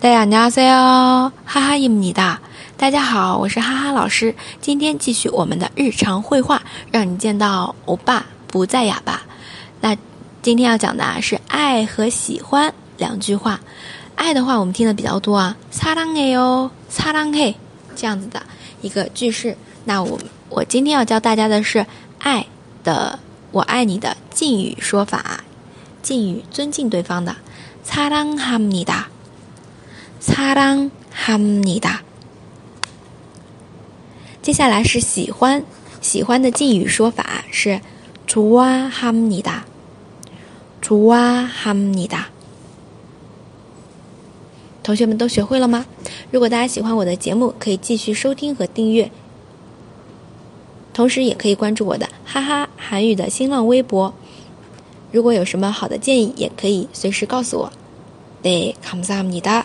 大家안녕하세요哈哈입니다大家好，我是哈哈老师。今天继续我们的日常绘画，让你见到欧巴不再哑巴。那今天要讲的啊是爱和喜欢两句话。爱的话我们听的比较多啊，사랑해 요， 사랑 해， 这样子的一个句式。那我我今天要教大家的是爱的“我爱你”的敬语说法，敬语尊敬对方的，사랑합니 다。 擦랑합니다接下来是喜欢，喜欢的敬语说法是좋아합니 다， 좋아합니 다。 同学们都学会了吗？如果大家喜欢我的节目，可以继续收听和订阅，同时也可以关注我的哈哈韩语的新浪微博。如果有什么好的建议，也可以随时告诉我。对，감사합니 다。